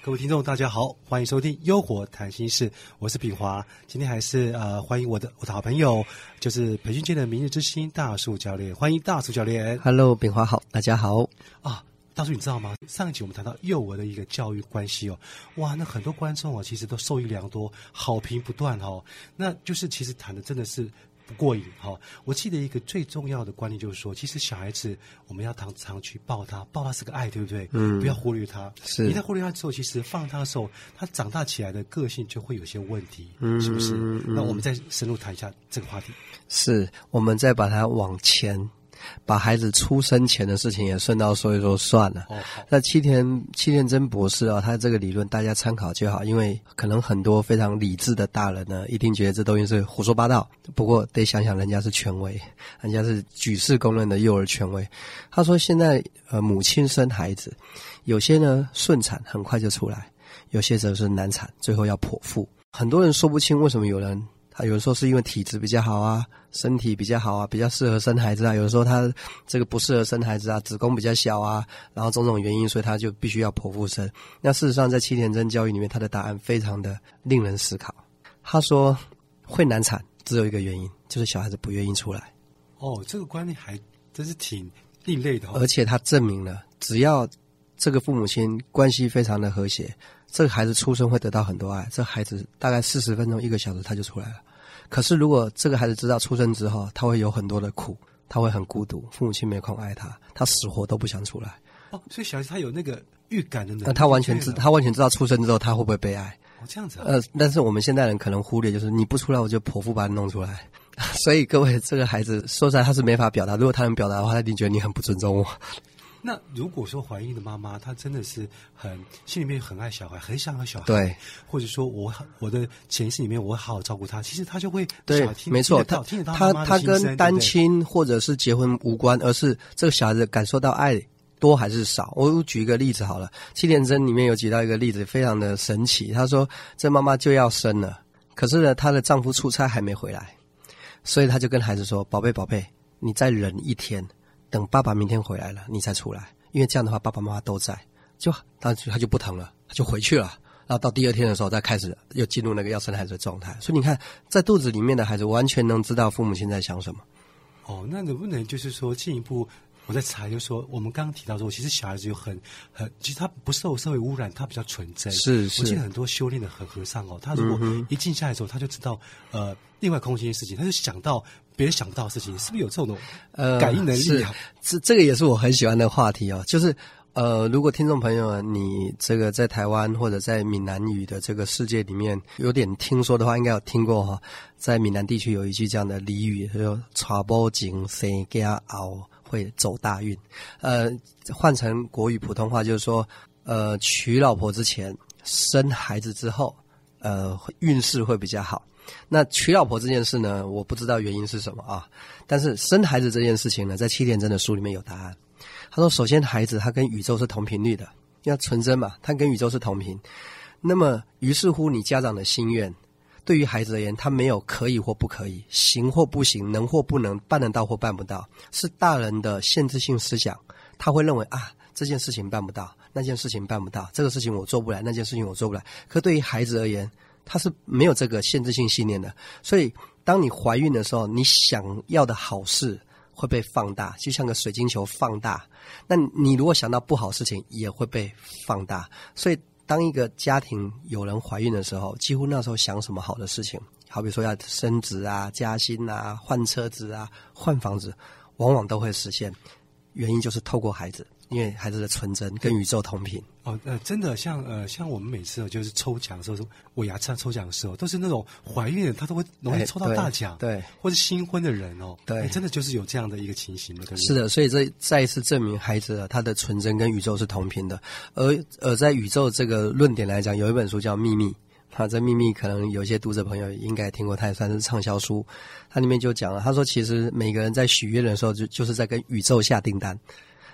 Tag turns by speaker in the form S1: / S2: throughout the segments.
S1: 各位听众，大家好，欢迎收听《优活谈心事》，我是炳华。今天还是呃，欢迎我的我的好朋友，就是培训界的明日之星大树教练，欢迎大树教练。
S2: Hello，炳华好，大家好。
S1: 啊，大叔，你知道吗？上一集我们谈到幼儿的一个教育关系哦，哇，那很多观众哦，其实都受益良多，好评不断哦。那就是其实谈的真的是不过瘾哈、哦。我记得一个最重要的观念就是说，其实小孩子我们要常常去抱他，抱他是个爱，对不对？
S2: 嗯
S1: 不要忽略他。
S2: 是
S1: 你在忽略他之后，其实放他的时候，他长大起来的个性就会有些问题，
S2: 嗯
S1: 是不是？
S2: 嗯
S1: 那我们再深入谈一下这个话题。
S2: 是我们再把它往前，把孩子出生前的事情也顺道说一说算了。
S1: 哦，
S2: 那七田七田真博士啊，他这个理论大家参考就好，因为可能很多非常理智的大人呢，一定觉得这东西是胡说八道。不过得想想人家是权威，人家是举世公认的幼儿权威。他说现在呃母亲生孩子，有些呢顺产很快就出来，有些则是难产，最后要剖腹。很多人说不清为什么有人。他有人说是因为体质比较好啊，身体比较好啊，比较适合生孩子啊。有人说他这个不适合生孩子啊，子宫比较小啊，然后种种原因，所以他就必须要剖腹生。那事实上，在七田真教育里面，他的答案非常的令人思考。他说会难产只有一个原因，就是小孩子不愿意出来，
S1: 哦，这个观念还真是挺另类的哦。
S2: 而且他证明了，只要这个父母亲关系非常的和谐，这个孩子出生会得到很多爱，这孩子大概四十分钟一个小时他就出来了。可是，如果这个孩子知道出生之后他会有很多的苦，他会很孤独，父母亲没空爱他，他死活都不想出来。
S1: 哦，所以小孩子他有那个预感的能力，
S2: 那他完全知，他完全知道出生之后他会不会被爱。
S1: 哦这样子啊，
S2: 呃，但是我们现代人可能忽略，就是你不出来，我就剖腹把你弄出来。所以各位，这个孩子说出来他是没法表达。如果他能表达的话，他一定觉得你很不尊重我。
S1: 那如果说怀孕的妈妈她真的是很心里面很爱小孩，很想要小孩，
S2: 对，
S1: 或者说我我的潜意识里面我会好好照顾她，其实她就会
S2: 对没错，他
S1: 听得到听得到
S2: 他
S1: 妈妈的
S2: 他跟单，亲或者是结婚无关，而是这个小孩子感受到爱多还是少。我举一个例子好了，《七点真》里面有举到一个例子，非常的神奇。她说，这妈妈就要生了，可是呢，她的丈夫出差还没回来，所以她就跟孩子说：“宝贝，宝贝，你再忍一天，等爸爸明天回来了，你再出来，因为这样的话，爸爸妈妈都在。”就他就他就不疼了，他就回去了。然后到第二天的时候，再开始又进入那个要生孩子的状态。所以你看，在肚子里面的孩子完全能知道父母亲在想什么。
S1: 哦，那能不能就是说进一步？我在查，就是说，我们刚刚提到说，其实小孩子有很很，其实他不受社会污染，他比较纯真。
S2: 是是
S1: 我记得很多修炼的和和尚哦，他如果一静下来之后，他就知道呃另外空间的事情，他就想到别人想不到的事情，是不是有这种
S2: 呃，
S1: 感应能力啊？
S2: 是这这个也是我很喜欢的话题哦，就是呃，如果听众朋友们你这个在台湾或者在闽南语的这个世界里面有点听说的话，应该有听过哈、在闽南地区有一句这样的俚语，叫做“娶某前生家后会走大运”。呃，换成国语普通话就是说，呃，娶老婆之前生孩子之后，呃，运势会比较好。那娶老婆这件事呢，我不知道原因是什么啊。但是生孩子这件事情呢，在七点真的书里面有答案。他说，首先孩子他跟宇宙是同频率的，要纯真嘛，他跟宇宙是同频。那么，于是乎你家长的心愿，对于孩子而言，他没有可以或不可以，行或不行，能或不能，办得到或办不到，是大人的限制性思想。他会认为啊，这件事情办不到，那件事情办不到，这个事情我做不来，那件事情我做不来。可对于孩子而言，他是没有这个限制性信念的。所以，当你怀孕的时候，你想要的好事会被放大，就像个水晶球放大。那你如果想到不好事情，也会被放大。所以，当一个家庭有人怀孕的时候，几乎那时候想什么好的事情，好比说要升职啊、加薪啊、换车子啊、换房子，往往都会实现。原因就是透过孩子，因为孩子的纯真跟宇宙同频。
S1: 哦，呃，真的像呃，像我们每次就是抽奖的时候，我牙签抽奖的时候，都是那种怀孕的，他都会容易
S2: 哎
S1: 抽到大奖，
S2: 对对
S1: 或是新婚的人哦，
S2: 对
S1: 哎真的就是有这样的一个情形的？
S2: 是的，所以这再一次证明孩子他的纯真跟宇宙是同频的。而而在宇宙这个论点来讲，有一本书叫《秘密》，啊，这《秘密》可能有些读者朋友应该听过，它也算是畅销书。它里面就讲了，他说其实每个人在许愿的时候，就就是在跟宇宙下订单。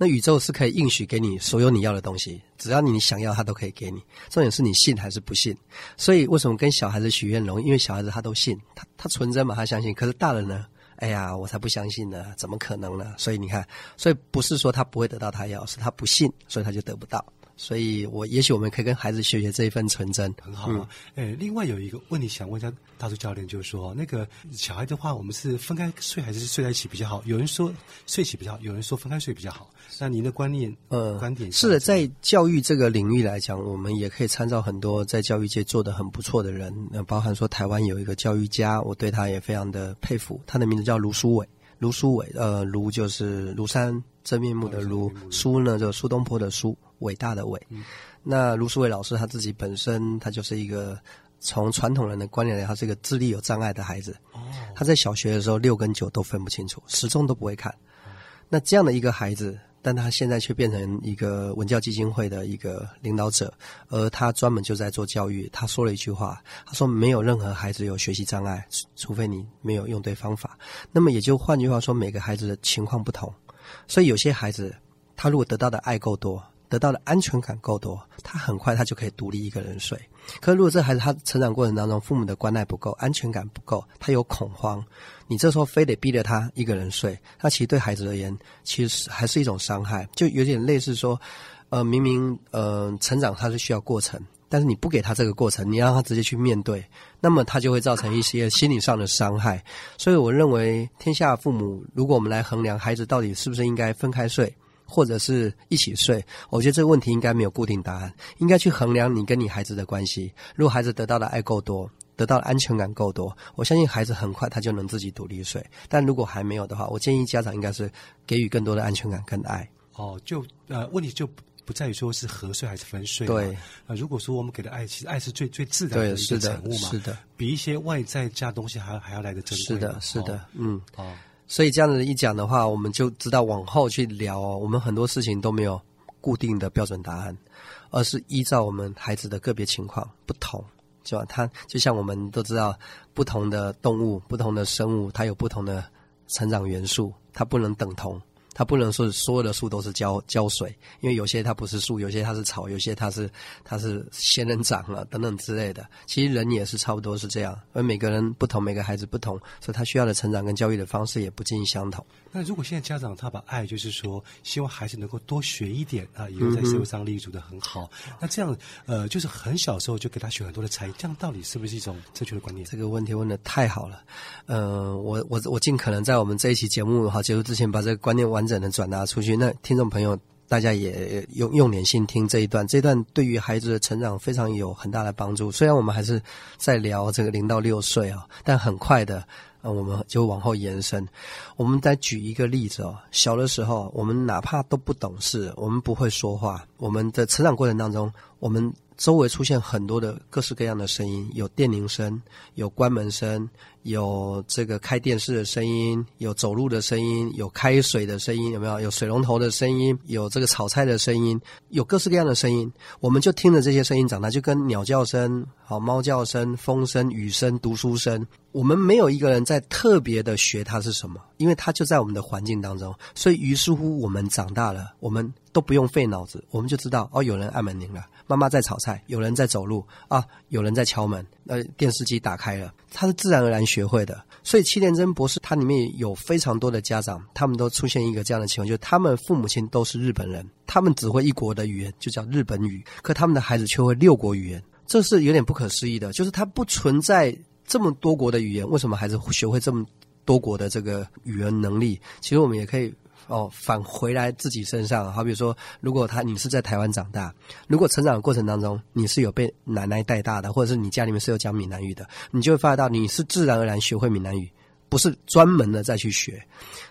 S2: 那宇宙是可以应许给你所有你要的东西，只要你想要，它都可以给你。重点是你信还是不信。所以为什么跟小孩子许愿容易？因为小孩子他都信，他他纯真嘛，他相信。可是大人呢，哎呀，我才不相信呢，怎么可能呢？所以你看，所以不是说他不会得到他要，是他不信，所以他就得不到。所以我也许我们可以跟孩子学学这一份纯真，
S1: 很好啊。哎，另外有一个问题想问一下大叔教练，就是说那个小孩的话，我们是分开睡还是睡在一起比较好？有人说睡起比较好，有人说分开睡比较好。那您的观念呃观点
S2: 是的，在教育这个领域来讲，我们也可以参照很多在教育界做的很不错的人，那包含说台湾有一个教育家，我对他也非常的佩服，他的名字叫卢书伟。卢书伟，呃，卢就是庐山真面目的卢，书呢就苏东坡的苏，伟大的伟。那卢书伟老师他自己本身，他就是一个从传统人的观念来，他是一个智力有障碍的孩子。哦，他在小学的时候六跟九都分不清楚，始终都不会看。那这样的一个孩子。但他现在却变成一个文教基金会的一个领导者，而他专门就在做教育。他说了一句话，他说：“没有任何孩子有学习障碍，除非你没有用对方法。”那么也就换句话说，每个孩子的情况不同，所以有些孩子他如果得到的爱够多。得到的安全感够多，他很快他就可以独立一个人睡。可如果这孩子他成长过程当中父母的关爱不够，安全感不够，他有恐慌，你这时候非得逼着他一个人睡，那其实对孩子而言，其实还是一种伤害，就有点类似说，呃，明明呃成长他是需要过程，但是你不给他这个过程，你让他直接去面对，那么他就会造成一些心理上的伤害。所以我认为，天下父母，如果我们来衡量孩子到底是不是应该分开睡。或者是一起睡，我觉得这个问题应该没有固定答案，应该去衡量你跟你孩子的关系。如果孩子得到的爱够多，得到的安全感够多，我相信孩子很快他就能自己独立睡。但如果还没有的话，我建议家长应该是给予更多的安全感跟爱。
S1: 哦，就呃，问题就不在于说是合睡还是分睡。
S2: 对，
S1: 呃，如果说我们给的爱，其实爱是最最自然的一个产物嘛，
S2: 是的，
S1: 比一些外在加东西还还要来的珍贵。
S2: 是的，是的，嗯，哦。所以这样子一讲的话，我们就知道往后去聊哦。我们很多事情都没有固定的标准答案，而是依照我们孩子的个别情况不同，是吧？他就像我们都知道，不同的动物、不同的生物，它有不同的成长元素，它不能等同。它不能说所有的树都是浇浇水，因为有些它不是树，有些它是草，有些它是它是仙人掌啊等等之类的。其实人也是差不多是这样，而每个人不同，每个孩子不同，所以他需要的成长跟教育的方式也不尽相同。
S1: 那如果现在家长他把爱就是说，希望孩子能够多学一点啊，以后在社会上立足的很好。那这样呃，就是很小时候就给他学很多的才艺，这样到底是不是一种正确的观念？
S2: 这个问题问的太好了。呃，我我我尽可能在我们这一期节目哈结束之前，把这个观念完。整的转达出去，那听众朋友，大家也用用点心听这一段，这一段对于孩子的成长非常有很大的帮助。虽然我们还是在聊这个零到六岁啊，但很快的，啊，我们就往后延伸。我们再举一个例子哦，小的时候，我们哪怕都不懂事，我们不会说话，我们的成长过程当中，我们。周围出现很多的各式各样的声音，有电铃声，有关门声，有这个开电视的声音，有走路的声音，有开水的声音，有没有？有水龙头的声音，有这个炒菜的声音，有各式各样的声音。我们就听着这些声音长大，就跟鸟叫声、好猫叫声、风声、雨声、读书声。我们没有一个人在特别的学它是什么，因为它就在我们的环境当中。所以于是乎，我们长大了，我们都不用费脑子，我们就知道哦，有人按门铃了。妈妈在炒菜，有人在走路啊，有人在敲门，呃，电视机打开了，它是自然而然学会的。所以七连真博士他里面有非常多的家长，他们都出现一个这样的情况，就是他们父母亲都是日本人，他们只会一国的语言，就叫日本语，可他们的孩子却会六国语言，这是有点不可思议的。就是他不存在这么多国的语言，为什么孩子学会这么多国的这个语言能力？其实我们也可以。哦，返回来自己身上，好比说，如果他你是在台湾长大，如果成长的过程当中你是有被奶奶带大的，或者是你家里面是有讲闽南语的，你就会发觉到你是自然而然学会闽南语，不是专门的再去学。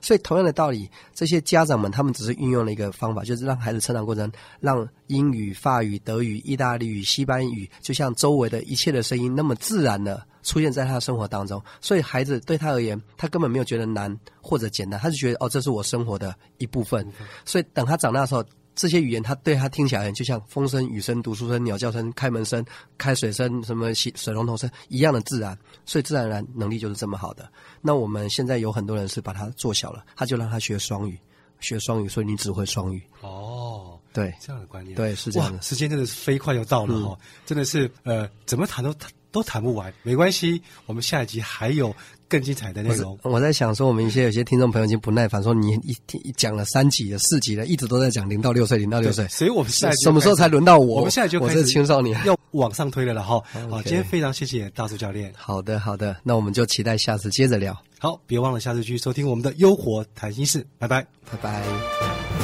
S2: 所以同样的道理，这些家长们他们只是运用了一个方法，就是让孩子成长过程让英语、法语、德语、意大利语、西班牙语，就像周围的一切的声音那么自然的。出现在他的生活当中，所以孩子对他而言，他根本没有觉得难或者简单，他就觉得哦，这是我生活的一部分。所以等他长大的时候，这些语言他对他听起来就像风声、雨声、读书声、鸟叫声、开门声、开水声、什么洗水龙头声一样的自然。所以自然而然能力就是这么好的。那我们现在有很多人是把它做小了，他就让他学双语，学双语，所以你只会双语。
S1: 哦，
S2: 对，
S1: 这样的观念，
S2: 对，是这样的。
S1: 时间真的是飞快又到了哈，真的是呃，怎么谈都谈。都谈不完，没关系，我们下一集还有更精彩的内容。
S2: 我在想说，我们一些有些听众朋友已经不耐烦，说你一一讲了三集了、四集了，一直都在讲零到六岁、零到六岁，
S1: 所以我们下
S2: 什么时候才轮到我？
S1: 我们现在就
S2: 我是青少年，
S1: 要往上推了了哈。好，今天非常谢谢大叔教练。
S2: 好的，好的，那我们就期待下次接着聊。
S1: 好，别忘了下次继续收听我们的优活谈心事，拜拜，
S2: 拜拜。